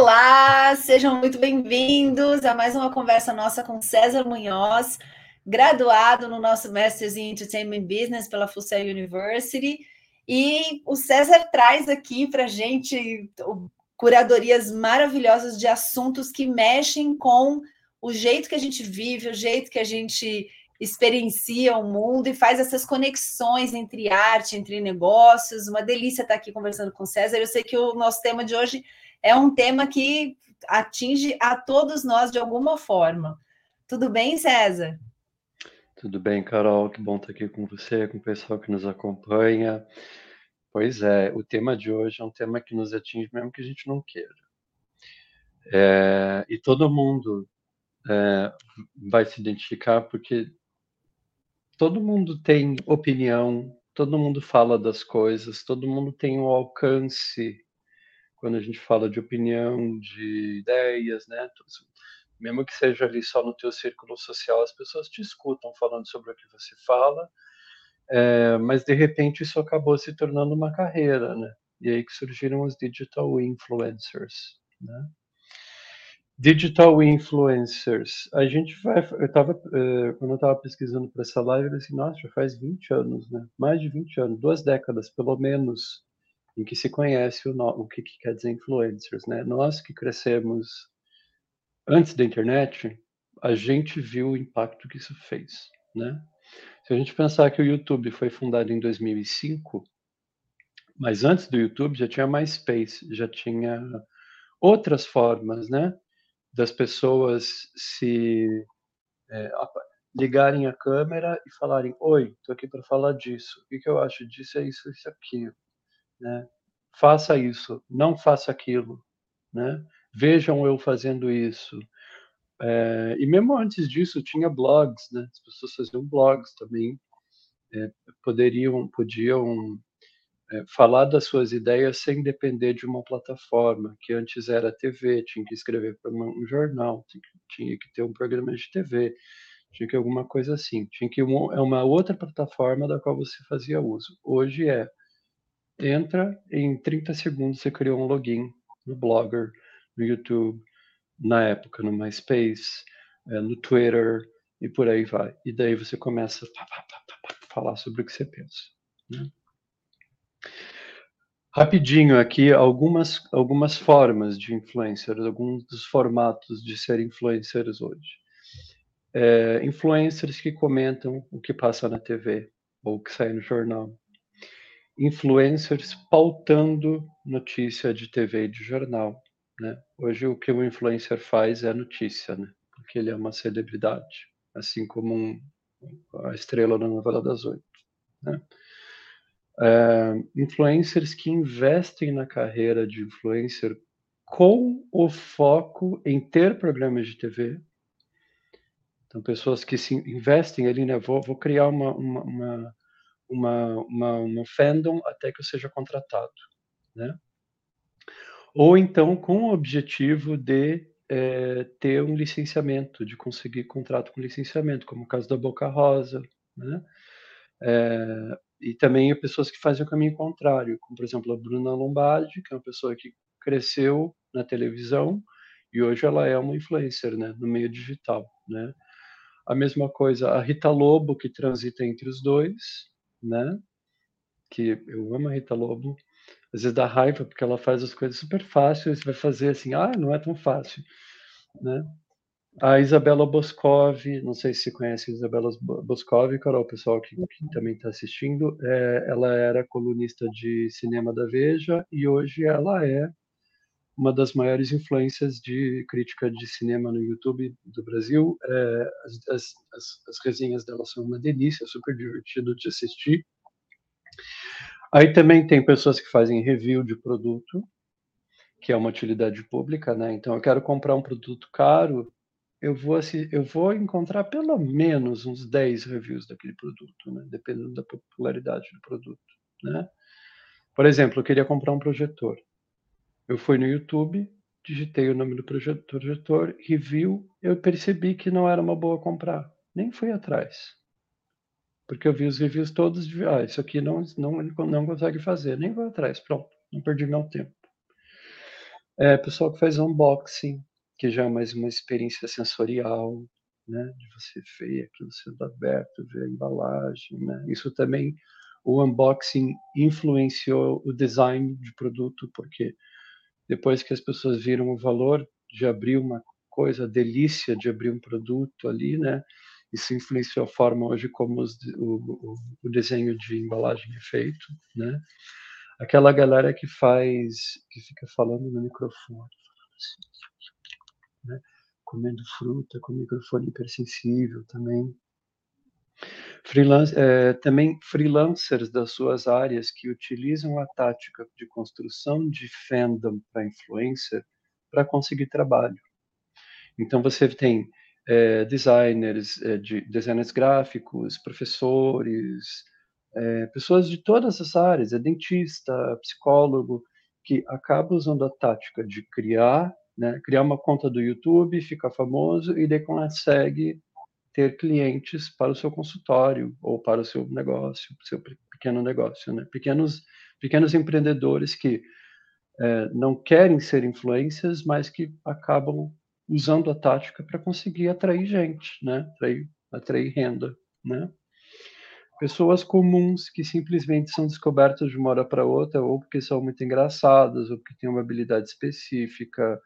Olá, sejam muito bem-vindos a mais uma conversa nossa com César Munhoz, graduado no nosso Masters in Entertainment Business pela Fucel University. E o César traz aqui para gente curadorias maravilhosas de assuntos que mexem com o jeito que a gente vive, o jeito que a gente experiencia o mundo e faz essas conexões entre arte, entre negócios. Uma delícia estar aqui conversando com o César. Eu sei que o nosso tema de hoje é um tema que atinge a todos nós de alguma forma. Tudo bem, César? Tudo bem, Carol. Que bom estar aqui com você, com o pessoal que nos acompanha. Pois é, o tema de hoje é um tema que nos atinge mesmo que a gente não queira. É, e todo mundo é, vai se identificar porque todo mundo tem opinião, todo mundo fala das coisas, todo mundo tem um alcance quando a gente fala de opinião, de ideias, né? Mesmo que seja ali só no teu círculo social, as pessoas te escutam falando sobre o que você fala, é, mas de repente isso acabou se tornando uma carreira, né? E aí que surgiram os digital influencers, né? Digital influencers. A gente vai. Eu tava, uh, quando eu estava pesquisando para essa live, eu disse, nossa, já faz 20 anos, né? Mais de 20 anos, duas décadas, pelo menos, em que se conhece o, o que, que quer dizer influencers, né? Nós que crescemos antes da internet, a gente viu o impacto que isso fez, né? Se a gente pensar que o YouTube foi fundado em 2005, mas antes do YouTube já tinha MySpace, já tinha outras formas, né, das pessoas se é, ligarem a câmera e falarem: Oi, estou aqui para falar disso. O que eu acho disso é isso, isso, aquilo. Né? Faça isso, não faça aquilo. Né? Vejam eu fazendo isso. É, e mesmo antes disso tinha blogs, né? As pessoas faziam blogs também, é, poderiam, podiam é, falar das suas ideias sem depender de uma plataforma, que antes era TV, tinha que escrever para um jornal, tinha que ter um programa de TV, tinha que alguma coisa assim, tinha que uma, é uma outra plataforma da qual você fazia uso. Hoje é entra em 30 segundos você criou um login no Blogger, no YouTube, na época no MySpace, é, no Twitter e por aí vai. E daí você começa a falar sobre o que você pensa. Né? Rapidinho aqui, algumas, algumas formas de influencers, alguns dos formatos de ser influencers hoje. É, influencers que comentam o que passa na TV ou o que sai no jornal. Influencers pautando notícia de TV e de jornal. Né? Hoje o que o influencer faz é notícia, né? porque ele é uma celebridade, assim como um, a estrela da novela das oito. Né? É, influencers que investem na carreira de influencer com o foco em ter programas de TV. Então, pessoas que se investem ali, né? Vou, vou criar uma, uma, uma, uma, uma, uma fandom até que eu seja contratado, né? ou então com o objetivo de é, ter um licenciamento, de conseguir contrato com licenciamento, como o caso da Boca Rosa, né? É, e também pessoas que fazem o caminho contrário, como por exemplo a Bruna Lombardi, que é uma pessoa que cresceu na televisão e hoje ela é uma influencer, né, no meio digital, né? A mesma coisa a Rita Lobo que transita entre os dois, né? Que eu amo a Rita Lobo, às vezes dá raiva porque ela faz as coisas super fácil, você vai fazer assim, ah, não é tão fácil, né? A Isabela Boscov, não sei se você conhece a Isabela Boscov, Carol, o pessoal que, que também está assistindo, é, ela era colunista de cinema da Veja e hoje ela é uma das maiores influências de crítica de cinema no YouTube do Brasil. É, as, as, as, resenhas dela são uma delícia, super divertido de assistir. Aí também tem pessoas que fazem review de produto, que é uma utilidade pública, né? Então eu quero comprar um produto caro, eu vou, eu vou encontrar pelo menos uns 10 reviews daquele produto, né? Dependendo da popularidade do produto, né? Por exemplo, eu queria comprar um projetor. Eu fui no YouTube, digitei o nome do projetor, review, eu percebi que não era uma boa comprar. Nem fui atrás porque eu vi os reviews todos de, ah, isso aqui não, não, ele não consegue fazer, nem vou atrás, pronto, não perdi meu tempo. É, pessoal que faz unboxing, que já é mais uma experiência sensorial, né? De você ver aquilo sendo aberto, ver a embalagem, né? Isso também, o unboxing influenciou o design de produto, porque depois que as pessoas viram o valor de abrir uma coisa, a delícia de abrir um produto ali, né? Isso influenciou a forma hoje como os, o, o, desenho de embalagem é feito, né? Aquela galera que faz, que fica falando no microfone, né? comendo fruta com microfone hipersensível também. Freelance, é, também freelancers das suas áreas que utilizam a tática de construção de fandom para influencer para conseguir trabalho. Então você tem é, designers, é, de, designers gráficos, professores, pessoas de todas as áreas, é dentista, psicólogo, que acaba usando a tática de criar, né, criar uma conta do YouTube, ficar famoso e daí consegue ter clientes para o seu consultório ou para o seu negócio, seu pequeno negócio, né? Pequenos pequenos empreendedores que é, não querem ser influências, mas que acabam usando a tática para conseguir atrair gente, né? Atrair, atrair renda, né? Pessoas comuns que simplesmente são descobertas de uma hora para outra, ou porque são muito engraçadas, ou porque têm uma habilidade específica,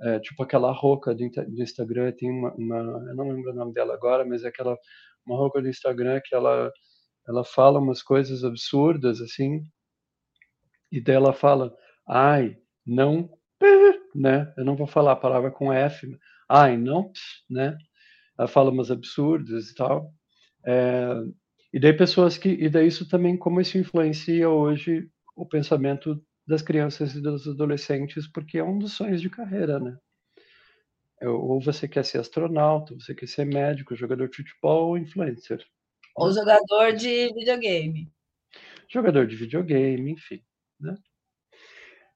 é, tipo aquela roca do, do Instagram, tem uma, uma, eu não lembro o nome dela agora, mas é aquela uma roca do Instagram que ela ela fala umas coisas absurdas assim, e daí ela fala, ai, não né? Eu não vou falar a palavra com F, ai, não, né? Ela fala umas absurdas e tal. É, e daí pessoas que, e daí isso também como isso influencia hoje o pensamento das crianças e dos adolescentes, porque é um dos sonhos de carreira, né? É, ou você quer ser astronauta, você quer ser médico, jogador de futebol ou influencer. Ou jogador de videogame. Jogador de videogame, enfim, né?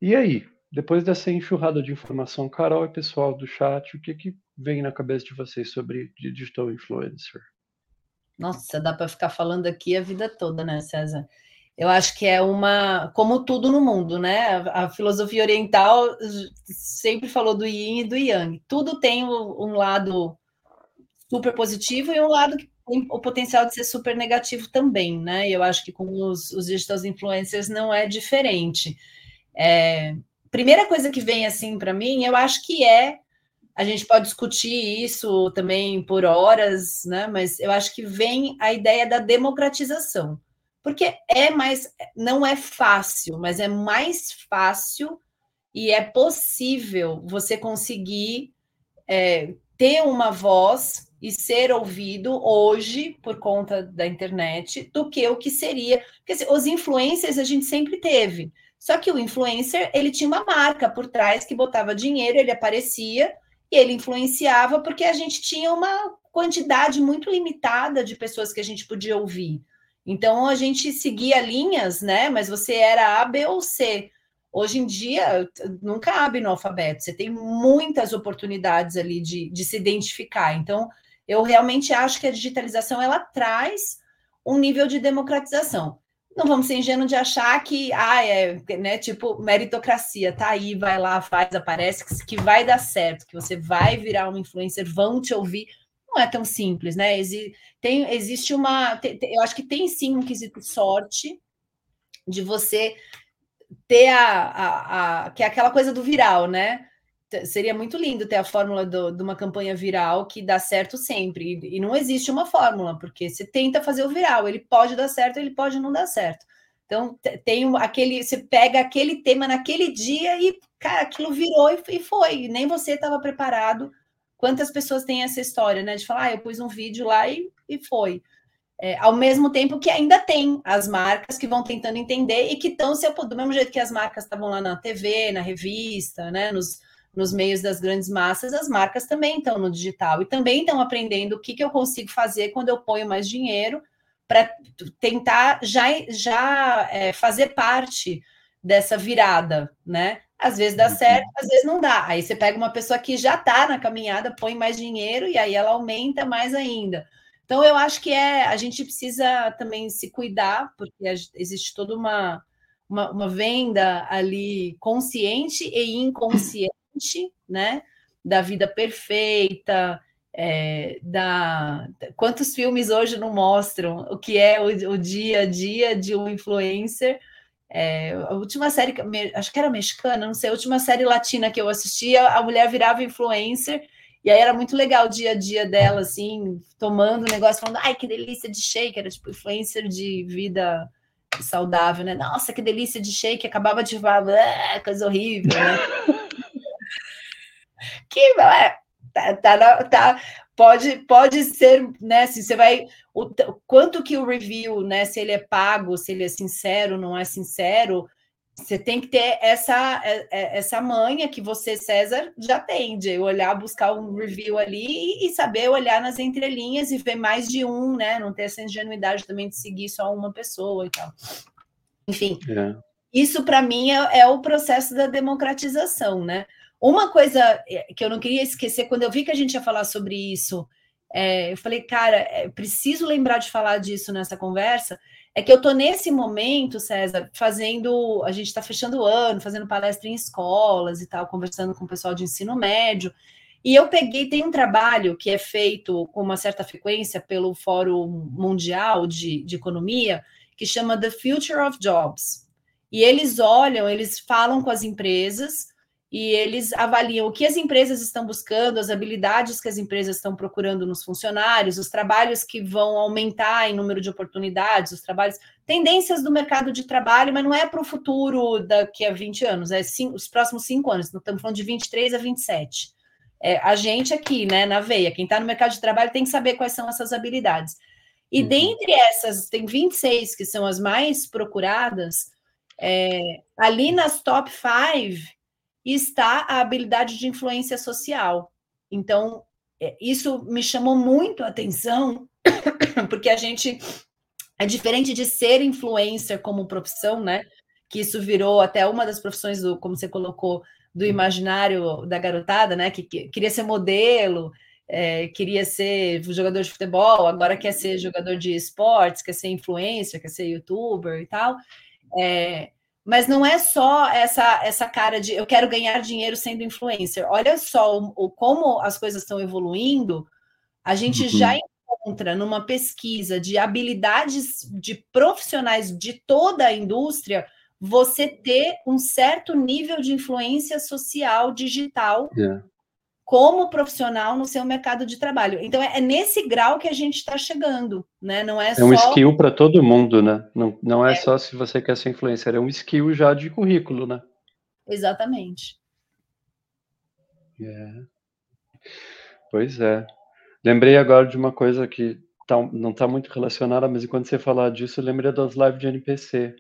E aí, depois dessa enxurrada de informação, Carol e pessoal do chat, o que, que vem na cabeça de vocês sobre digital influencer? Nossa, dá para ficar falando aqui a vida toda, né, César? Eu acho que é uma, como tudo no mundo, né? A, filosofia oriental sempre falou do yin e do yang. Tudo tem um lado super positivo e um lado que tem o potencial de ser super negativo também, né? E eu acho que com os, os digital influencers não é diferente. É, primeira coisa que vem assim para mim, eu acho que é a gente pode discutir isso também por horas, né? Mas eu acho que vem a ideia da democratização. Porque é mais não é fácil, mas é mais fácil e é possível você conseguir é, ter uma voz e ser ouvido hoje por conta da internet do que o que seria. Porque assim, os influencers a gente sempre teve. Só que o influencer, ele tinha uma marca por trás que botava dinheiro, ele aparecia e ele influenciava porque a gente tinha uma quantidade muito limitada de pessoas que a gente podia ouvir. Então a gente seguia linhas, né? Mas você era A, B ou C. Hoje em dia, nunca abre no alfabeto, você tem muitas oportunidades ali de, de se identificar. Então, eu realmente acho que a digitalização ela traz um nível de democratização não vamos ser ingênuos de achar que, ah, é, né, tipo, meritocracia, tá aí, vai lá, faz, aparece, que, que vai dar certo, que você vai virar um influencer, vão te ouvir. Não é tão simples, né? Exi tem, existe uma. Tem, eu acho que tem sim um quesito sorte de você ter a, a, a, que é aquela coisa do viral, né? seria muito lindo ter a fórmula do, de uma campanha viral que dá certo sempre. E, e, não existe uma fórmula, porque você tenta fazer o viral, ele pode dar certo, ele pode não dar certo. Então, tem aquele. Você pega aquele tema naquele dia e, cara, aquilo virou e, e foi. Nem você estava preparado. Quantas pessoas têm essa história, né? De falar, ah, eu pus um vídeo lá e, e foi. É, ao mesmo tempo que ainda tem as marcas que vão tentando entender e que estão, do mesmo jeito que as marcas estavam lá na TV, na revista, né, nos, nos meios das grandes massas, as marcas também estão no digital e também estão aprendendo o que, que eu consigo fazer quando eu ponho mais dinheiro para tentar já, já é, fazer parte dessa virada, né? Às vezes dá uhum. certo, às vezes não dá. Aí você pega uma pessoa que já está na caminhada, põe mais dinheiro e aí ela aumenta mais ainda. Então eu acho que é a gente precisa também se cuidar, porque existe toda uma uma, uma venda ali consciente e inconsciente, né? Da vida perfeita, é, da quantos filmes hoje não mostram o que é o, o dia a dia de um influencer. É, a última série, acho que era mexicana, não sei, a última série latina que eu assistia, a mulher virava influencer, e aí era muito legal o dia a dia dela, assim, tomando o negócio, falando, ai, que delícia de shake, era tipo influencer de vida saudável, né? Nossa, que delícia de shake, acabava de falar, coisa horrível, né? que é, tá, tá, tá, pode, pode ser, né? Se você vai. O, quanto que o review, né? Se ele é pago, se ele é sincero, não é sincero, você tem que ter essa, é, é, essa manha que você, César, já tem, de olhar, buscar um review ali e, saber olhar nas entrelinhas e ver mais de um, né? Não ter essa ingenuidade também de seguir só uma pessoa e tal. Enfim, é. isso para mim é, é, o processo da democratização, né? Uma coisa é, que eu não queria esquecer, quando eu vi que a gente ia falar sobre isso, é, eu falei, cara, preciso lembrar de falar disso nessa conversa é que eu estou nesse momento, César, fazendo. A gente está fechando o ano, fazendo palestra em escolas e tal, conversando com o pessoal de ensino médio. E eu peguei, tem um trabalho que é feito com uma certa frequência pelo Fórum Mundial de, de Economia, que chama The Future of Jobs. E eles olham, eles falam com as empresas e eles avaliam o que as empresas estão buscando, as habilidades que as empresas estão procurando nos funcionários, os trabalhos que vão aumentar em número de oportunidades, os trabalhos, tendências do mercado de trabalho, mas não é para o futuro daqui a 20 anos, é cinco, os próximos cinco anos, estamos falando de 23 a 27. É, a gente aqui, né, na veia, quem está no mercado de trabalho tem que saber quais são essas habilidades. E uhum. dentre essas, tem 26 que são as mais procuradas, é, ali nas top 5 está a habilidade de influência social. Então, é, isso me chamou muito a atenção, porque a gente é diferente de ser influencer como profissão, né? Que isso virou até uma das profissões do, como você colocou, do imaginário da garotada, né? Que, que queria ser modelo, é, queria ser jogador de futebol, agora quer ser jogador de esportes, quer ser influencer, quer ser youtuber e tal. É, mas não é só essa essa cara de eu quero ganhar dinheiro sendo influencer. Olha só o, o como as coisas estão evoluindo. A gente uhum. já encontra numa pesquisa de habilidades de profissionais de toda a indústria você ter um certo nível de influência social digital yeah como profissional no seu mercado de trabalho. Então, é, é nesse grau que a gente está chegando, né? Não é, é um skill para todo mundo, né? Não, não é, é, só se você quer ser influencer, é um skill já de currículo, né? Exatamente. É. Pois é. Lembrei agora de uma coisa que tá, não está muito relacionada, mas enquanto você falar disso, eu lembrei das lives de NPC,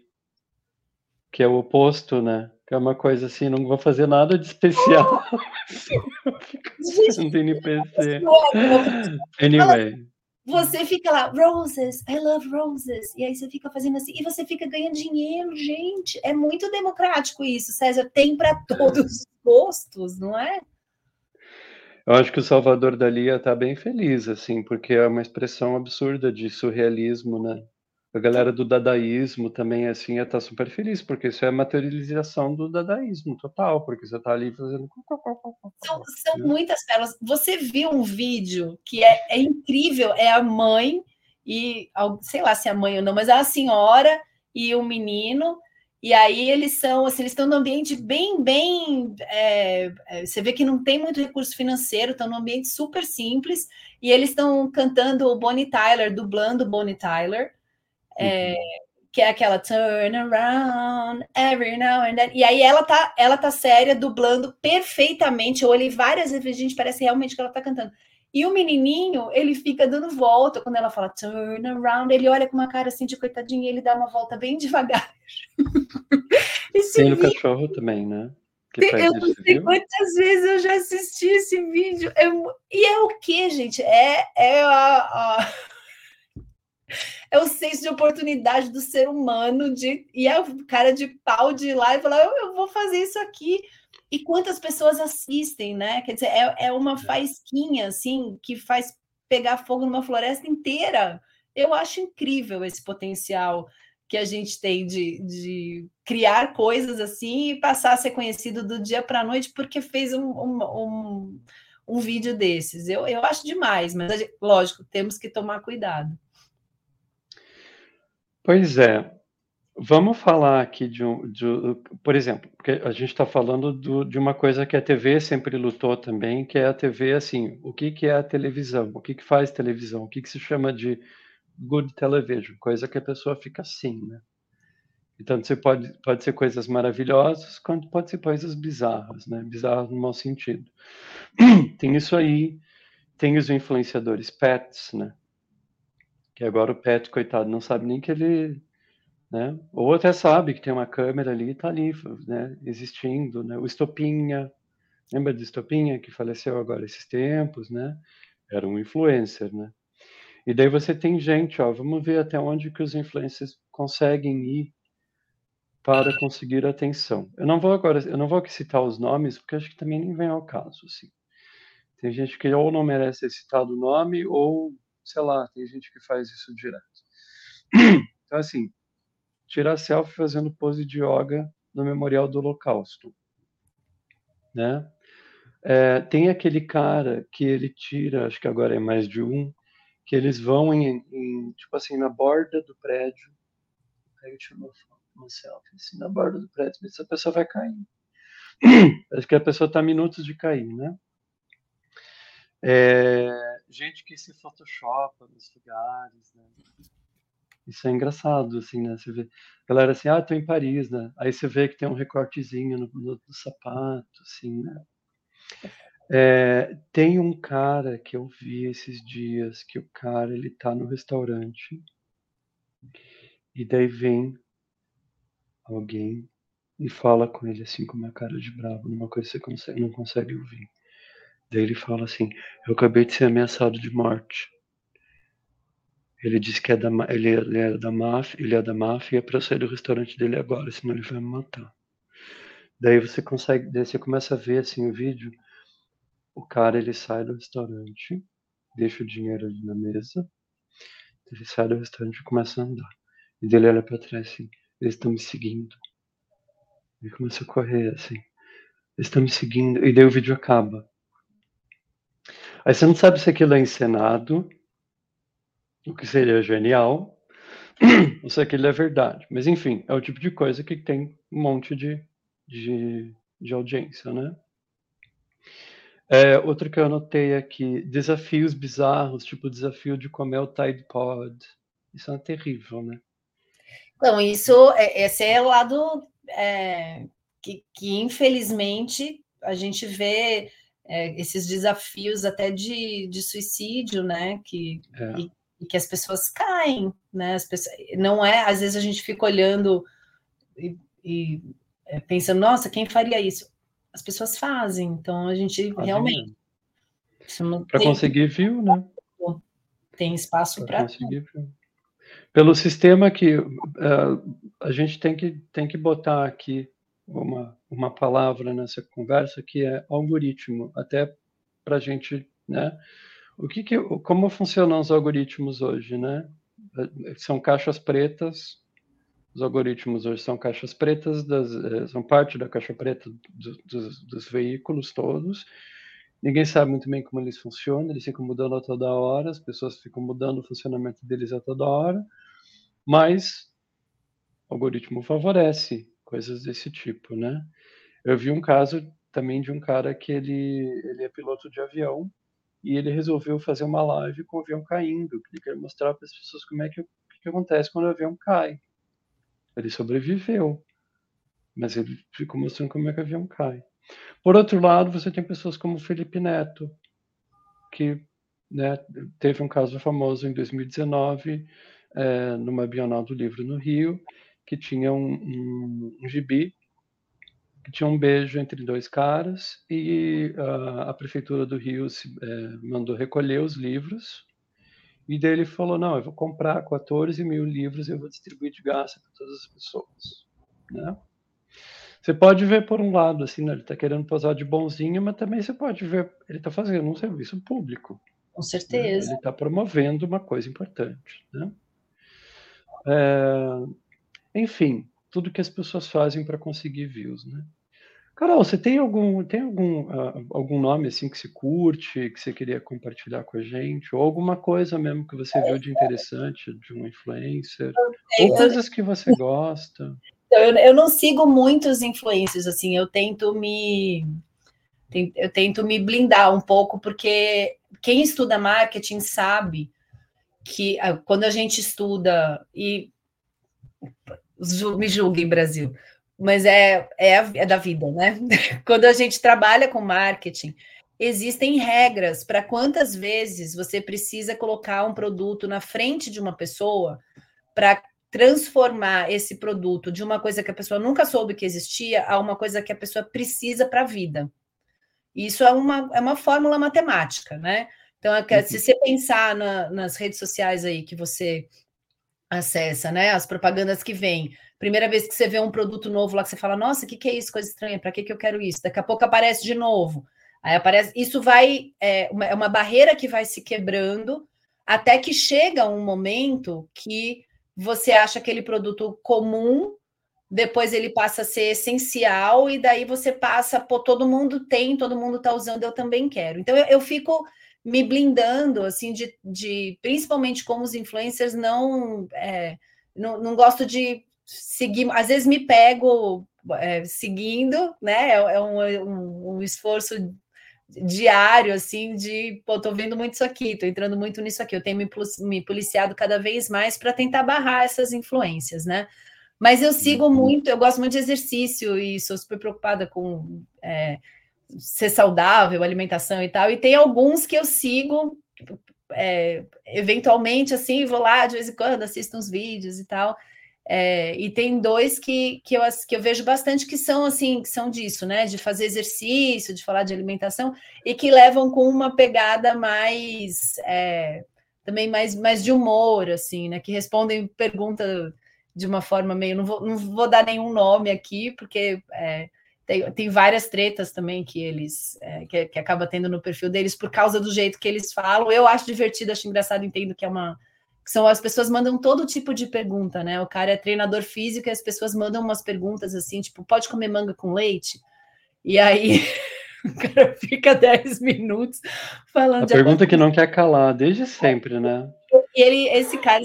que é o oposto, né? Que é uma coisa assim, não vou fazer nada de especial. Não tem NPC. Anyway. Você fica lá, roses, I love roses. E aí você fica fazendo assim, e você fica ganhando dinheiro, gente. É muito democrático isso, César. Tem para todos os gostos, não é? Eu acho que o Salvador Dali está bem feliz, assim, porque é uma expressão absurda de surrealismo, né? A galera do dadaísmo também, assim, ia estar tá super feliz, porque isso é a materialização do dadaísmo total, porque você está ali fazendo. São, são muitas pérolas. Você viu um vídeo que é, é incrível, é a mãe e, sei lá se é a mãe ou não, mas é a senhora e o menino, e aí eles são, assim, eles estão num ambiente bem, bem. É, é, você vê que não tem muito recurso financeiro, estão num ambiente super simples, e eles estão cantando o Bonnie Tyler, dublando o Bonnie Tyler. É, que é aquela turn around every now and then. E aí ela tá, ela tá séria, dublando perfeitamente. Eu olhei várias vezes, gente, parece realmente que ela tá cantando. E o menininho, ele fica dando volta quando ela fala turn around, ele olha com uma cara assim de coitadinho e ele dá uma volta bem devagar. Tem o cachorro também, né? eu não sei quantas vezes eu já assisti esse vídeo. Eu, e é o que, gente? É, é a, a é o senso de oportunidade do ser humano de e a cara de pau de ir lá e falar, eu, eu vou fazer isso aqui. E quantas pessoas assistem, né? Quer dizer, é, é uma é. faísquinha, assim, que faz pegar fogo numa floresta inteira. Eu acho incrível esse potencial que a gente tem de, de criar coisas assim e passar a ser conhecido do dia para a noite porque fez um, um, um, um, vídeo desses. Eu, eu acho demais, mas lógico, temos que tomar cuidado. Pois é. Vamos falar aqui de um, de, por exemplo, porque a gente está falando do, de uma coisa que a TV sempre lutou também, que é a TV assim, o que, que é a televisão, o que, que faz televisão, o que, que se chama de good television, coisa que a pessoa fica assim, né? Então, você pode, pode ser coisas maravilhosas, quanto pode ser coisas bizarras, né? Bizarras no mau sentido. Tem isso aí, tem os influenciadores pets, né? Que agora o pet, coitado, não sabe nem que ele, né? Ou até sabe que tem uma câmera ali e tá ali, né? Existindo, né? O Estopinha, lembra do Estopinha que faleceu agora esses tempos, né? Era um influencer, né? E daí você tem gente, ó, vamos ver até onde que os influencers conseguem ir para conseguir atenção. Eu não vou agora, eu não vou aqui citar os nomes, porque acho que também nem vem ao caso, assim. Tem gente que ou não merece ser citado o nome, ou, sei lá, tem gente que faz isso direto. Então, assim, tirar selfie fazendo pose de yoga no Memorial do Holocausto, né? É, tem aquele cara que ele tira, acho que agora é mais de um, que eles vão em, em tipo assim, na borda do prédio, aí eu tiro uma, uma selfie, assim, na borda do prédio, essa pessoa vai cair. Parece que a pessoa está minutos de cair, né? É, gente que se photoshopa nos lugares, né? Isso é engraçado, assim, né? Você vê, galera assim, ah, tô em Paris, né? Aí você vê que tem um recortezinho no, no, no sapato, assim, né? É, tem um cara que eu vi esses dias, que o cara ele tá no restaurante e daí vem alguém e fala com ele assim com uma cara de bravo, numa coisa que você consegue, não consegue ouvir. Daí ele fala assim: Eu acabei de ser ameaçado de morte. Ele disse que é da, ele, ele é da máfia, ele é da máfia é para sair do restaurante dele agora, senão ele vai me matar. Daí você consegue, daí você começa a ver assim o vídeo o cara ele sai do restaurante, deixa o dinheiro ali na mesa, ele sai do restaurante e começa a andar. E dele olha para trás assim, eles estão me seguindo. Ele começa a correr assim, eles estão me seguindo, e daí o vídeo acaba. Aí você não sabe se aquilo é encenado, o que seria genial, ou se aquilo é verdade. Mas enfim, é o tipo de coisa que tem um monte de, de, de audiência, né? É, outro que eu anotei aqui, desafios bizarros, tipo o desafio de comer o Tide Pod. Isso é terrível, né? Então, isso, é, esse é o lado é, que, que, infelizmente, a gente vê é, esses desafios até de, de suicídio, né? Que, é. e, e, que as pessoas caem, né? As pessoas, não é, às vezes a gente fica olhando e, e é, pensando, nossa, quem faria isso? as pessoas fazem. Então a gente realmente. Para conseguir viu, né? Tem espaço para. Pelo sistema que uh, a gente tem que, tem que botar aqui uma, uma palavra nessa conversa que é algoritmo, até para a gente, né? O que, que como funcionam os algoritmos hoje, né? São caixas pretas os algoritmos hoje são caixas pretas, das, eh, são parte da caixa preta do, dos, dos veículos todos. Ninguém sabe muito bem como eles funcionam, eles ficam mudando a toda hora, as pessoas ficam mudando o funcionamento deles a toda hora, mas o algoritmo favorece coisas desse tipo, né? Eu vi um caso também de um cara que ele, ele é piloto de avião e ele resolveu fazer uma live com o avião caindo, ele quer mostrar para as pessoas como é que, que acontece quando o avião cai. Ele sobreviveu, mas ele ficou mostrando como é que o avião cai. Por outro lado, você tem pessoas como Felipe Neto, que né, teve um caso famoso em 2019, é, numa Bienal do Livro no Rio, que tinha um, um, um gibi que tinha um beijo entre dois caras e a, a prefeitura do Rio se, é, mandou recolher os livros e daí ele falou: não, eu vou comprar 14 mil livros e eu vou distribuir de graça para todas as pessoas. Né? Você pode ver por um lado, assim, né, ele está querendo posar de bonzinho, mas também você pode ver, ele está fazendo um serviço público. Com certeza. Né? Ele está promovendo uma coisa importante. Né? É, enfim, tudo que as pessoas fazem para conseguir views, né? Carol, você tem algum tem algum uh, algum nome assim que se curte, que você queria compartilhar com a gente, ou alguma coisa mesmo que você viu de interessante de um influencer, ou coisas que você gosta? Então, eu, eu não sigo muitos influencers assim, eu tento me eu tento me blindar um pouco porque quem estuda marketing sabe que ah, quando a gente estuda e me julguem Brasil, mas é, é, é da vida, né? Quando a gente trabalha com marketing, existem regras para quantas vezes você precisa colocar um produto na frente de uma pessoa para transformar esse produto de uma coisa que a pessoa nunca soube que existia a uma coisa que a pessoa precisa para a vida. Isso é uma, é uma fórmula matemática, né? Então, é uhum. se você pensar na, nas redes sociais aí que você acessa, né? As propagandas que vêm. Primeira vez que você vê um produto novo lá que você fala, nossa, o que, que é isso? Coisa estranha, para que, que eu quero isso? Daqui a pouco aparece de novo. Aí aparece. Isso vai. É uma, é uma barreira que vai se quebrando até que chega um momento que você acha aquele produto comum, depois ele passa a ser essencial, e daí você passa, pô, todo mundo tem, todo mundo está usando, eu também quero. Então eu, eu fico me blindando, assim, de, de principalmente como os influencers não, é, não, não gosto de seguir, às vezes me pego é, seguindo, né? É, é um, um, um, esforço diário, assim, de, pô, tô vendo muito isso aqui, tô entrando muito nisso aqui, eu tenho me, me policiado cada vez mais para tentar barrar essas influências, né? Mas eu sigo uhum. muito, eu gosto muito de exercício e sou super preocupada com é, ser saudável, alimentação e tal. E tem alguns que eu sigo, é, eventualmente, assim, vou lá de vez em quando, assisto uns vídeos e tal. É, e tem dois que, que, eu, que eu vejo bastante que são assim, que são disso, né? De fazer exercício, de falar de alimentação, e que levam com uma pegada mais é, também mais, mais de humor, assim, né? Que respondem pergunta de uma forma meio. Não vou, não vou dar nenhum nome aqui, porque é, tem, tem várias tretas também que eles é, que, que acaba tendo no perfil deles por causa do jeito que eles falam. Eu acho divertido, acho engraçado, entendo que é uma que são as pessoas mandam todo tipo de pergunta, né? O cara é treinador físico e as pessoas mandam umas perguntas assim, tipo, pode comer manga com leite? E aí o cara fica 10 minutos falando. A pergunta que não quer calar, desde sempre, né? E ele, esse cara,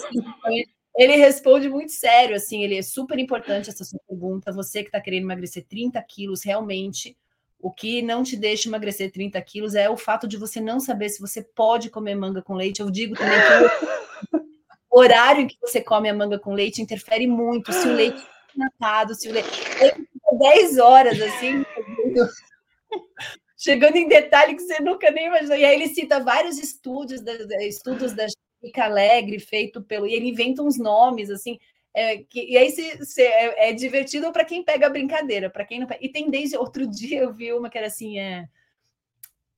ele responde muito sério, assim, ele é super importante essa sua pergunta. Você que está querendo emagrecer 30 quilos, realmente, o que não te deixa emagrecer 30 quilos é o fato de você não saber se você pode comer manga com leite. Eu digo também que o horário em que você come a manga com leite interfere muito. Se o leite é natado, se o leite. 10 horas, assim, chegando em detalhe que você nunca nem imaginou. E aí ele cita vários estudos, estudos da fica alegre, feito pelo. E ele inventa uns nomes, assim. É, que, e aí se, se é, é, divertido para quem pega a brincadeira, para quem não pega. E tem desde outro dia eu vi uma que era assim, é,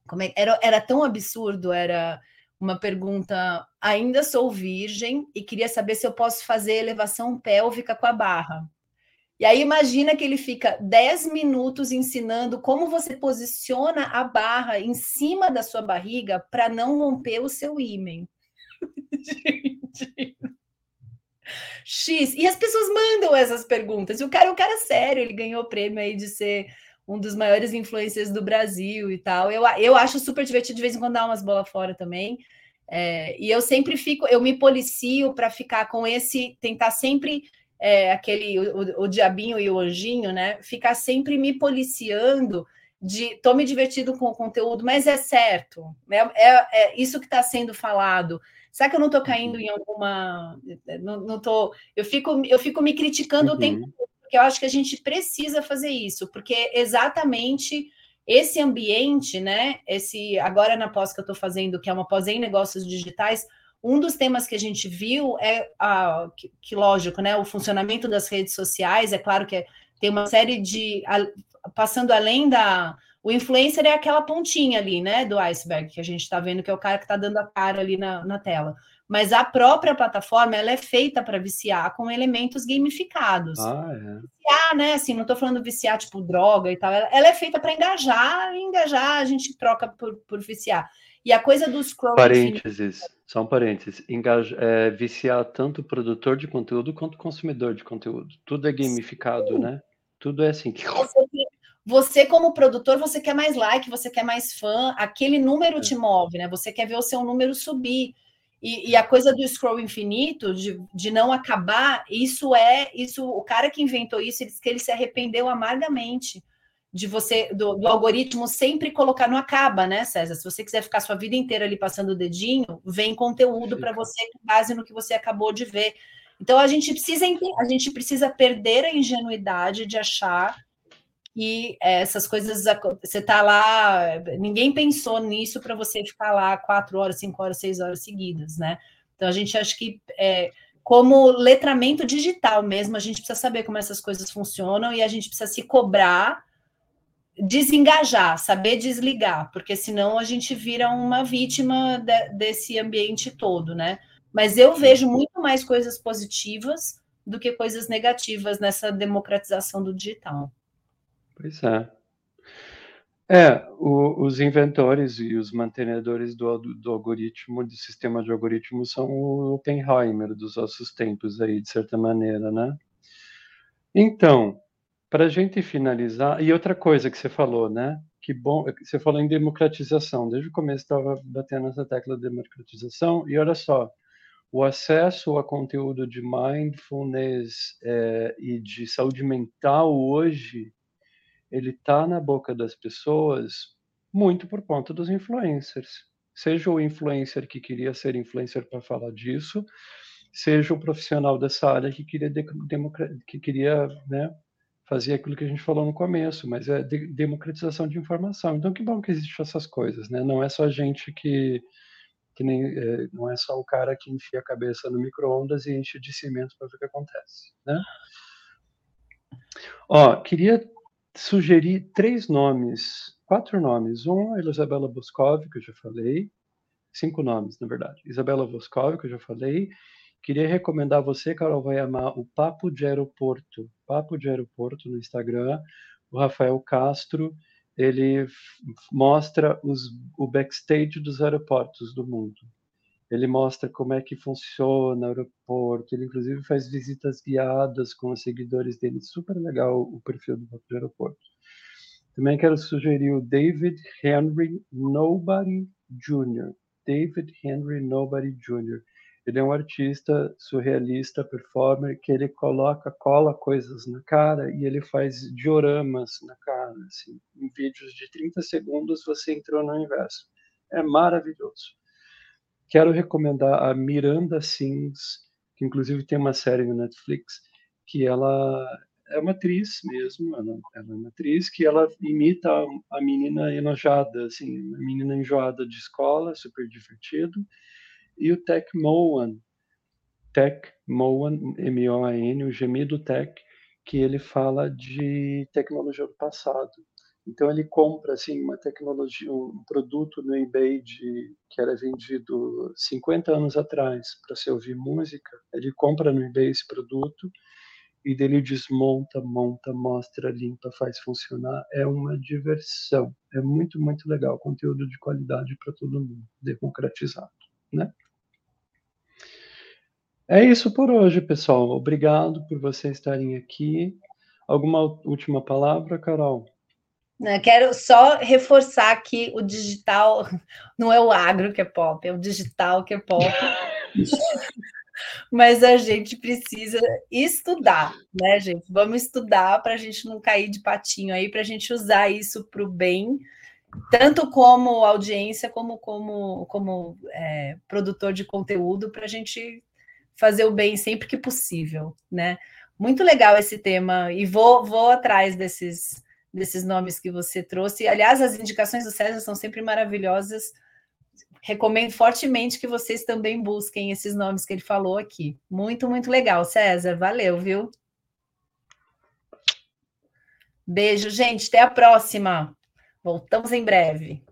como é, era, era tão absurdo, era uma pergunta: ainda sou virgem e queria saber se eu posso fazer elevação pélvica com a barra. E aí imagina que ele fica 10 minutos ensinando como você posiciona a barra em cima da sua barriga para não romper o seu ímen. X. E as pessoas mandam essas perguntas. E o cara é um cara sério, ele ganhou o prêmio aí de ser um dos maiores influencers do Brasil e tal. Eu, eu acho super divertido de vez em quando dar umas bolas fora também. É, e eu sempre fico, eu me policio para ficar com esse, tentar sempre é, aquele o, o, diabinho e o anjinho, né? Ficar sempre me policiando de tô me divertindo com o conteúdo, mas é certo, né? é, é isso que está sendo falado. Será que eu não estou caindo em alguma. Não, não tô... eu, fico, eu fico me criticando uhum. o tempo todo, porque eu acho que a gente precisa fazer isso, porque exatamente esse ambiente, né? Esse agora na pós que eu estou fazendo, que é uma pós em negócios digitais, um dos temas que a gente viu é a, que, que, lógico, né? O funcionamento das redes sociais. É claro que é, tem uma série de a, passando além da o influencer é aquela pontinha ali, né, do iceberg, que a gente está vendo que é o cara que está dando a cara ali na, na tela. Mas a própria plataforma, ela é feita para viciar com elementos gamificados. Ah, é. Viciar, né, assim, não estou falando viciar tipo droga e tal, ela, ela é feita para engajar, e engajar a gente troca por, por viciar. E a coisa do scroll Parênteses, infinito... só um parênteses. Engaja, é, viciar tanto o produtor de conteúdo quanto o consumidor de conteúdo. Tudo é gamificado, Sim. né? Tudo é assim. Você, você, como produtor, você quer mais like, você quer mais fã, aquele número é. te move, né? Você quer ver o seu número subir. E, e, a coisa do scroll infinito, de, de não acabar, isso é isso. O cara que inventou isso, ele disse que ele se arrependeu amargamente de você, do, do, algoritmo sempre colocar, não acaba, né, César? Se você quiser ficar sua vida inteira ali passando o dedinho, vem conteúdo para você com base no que você acabou de ver. Então a gente precisa a gente precisa perder a ingenuidade de achar que essas coisas você está lá, ninguém pensou nisso para você ficar lá quatro horas, cinco horas, seis horas seguidas, né? Então a gente acha que é, como letramento digital mesmo, a gente precisa saber como essas coisas funcionam e a gente precisa se cobrar, desengajar, saber desligar, porque senão a gente vira uma vítima de, desse ambiente todo, né? Mas eu vejo muito mais coisas positivas do que coisas negativas nessa democratização do digital. Pois é. É, o, os inventores e os mantenedores do, do, algoritmo, do sistema de algoritmos, são o Oppenheimer dos nossos tempos aí, de certa maneira, né? Então, para a gente finalizar, e outra coisa que você falou, né? Que bom, você falou em democratização, desde o começo estava batendo essa tecla de democratização, e olha só, o acesso a conteúdo de mindfulness é, e de saúde mental hoje ele está na boca das pessoas muito por conta dos influencers. Seja o influencer que queria ser influencer para falar disso, seja o profissional dessa área que queria, que queria né, fazer aquilo que a gente falou no começo, mas é de democratização de informação. Então, que bom que existem essas coisas, né? Não é só gente que, que nem, é, não é só o cara que enfia a cabeça no micro-ondas e enche de cimento para ver o que acontece, né? Ó, queria sugeri três nomes, quatro nomes. Um, a Isabela Boscov, que eu já falei. Cinco nomes, na verdade. Isabela Boscov, que eu já falei. Queria recomendar você, Carol vai amar, o Papo de Aeroporto. Papo de Aeroporto no Instagram. O Rafael Castro, ele mostra os, o backstage dos aeroportos do mundo. Ele mostra como é que funciona o aeroporto. Ele, inclusive, faz visitas guiadas com os seguidores dele. Super legal o perfil do aeroporto. Também quero sugerir o David Henry Nobody Jr. David Henry Nobody Jr. Ele é um artista surrealista, performer, que ele coloca, cola coisas na cara e ele faz dioramas na cara. Assim, em vídeos de 30 segundos você entrou no universo. É maravilhoso. Quero recomendar a Miranda Sings, que inclusive tem uma série no Netflix, que ela é uma atriz mesmo, ela, ela é uma atriz que ela imita a, menina enojada, assim, a menina enjoada de escola, super divertido, e o Tech Moan, Tech Moan, M-O-A-N, o gemido Tech, que ele fala de tecnologia do passado. Então ele compra assim uma tecnologia, um produto no eBay de, que era vendido 50 anos atrás para se ouvir música. Ele compra no eBay esse produto e dele desmonta, monta, mostra, limpa, faz funcionar. É uma diversão. É muito, muito legal. Conteúdo de qualidade para todo mundo, democratizado, né? É isso por hoje, pessoal. Obrigado por vocês estarem aqui. Alguma última palavra, Carol? Né, quero só reforçar que o digital não é o agro que é pop, é o digital que é pop. Mas a gente precisa estudar, né, gente? Vamos estudar para a gente não cair de patinho aí, para a gente usar isso para o bem, tanto como audiência, como como, como é, produtor de conteúdo, para a gente fazer o bem sempre que possível, né? Muito legal esse tema, e vou, vou atrás desses desses nomes que você trouxe. Aliás, as indicações do César são sempre maravilhosas. Recomendo fortemente que vocês também busquem esses nomes que ele falou aqui. Muito, muito legal, César. Valeu, viu? Beijo, gente. Até a próxima. Voltamos em breve.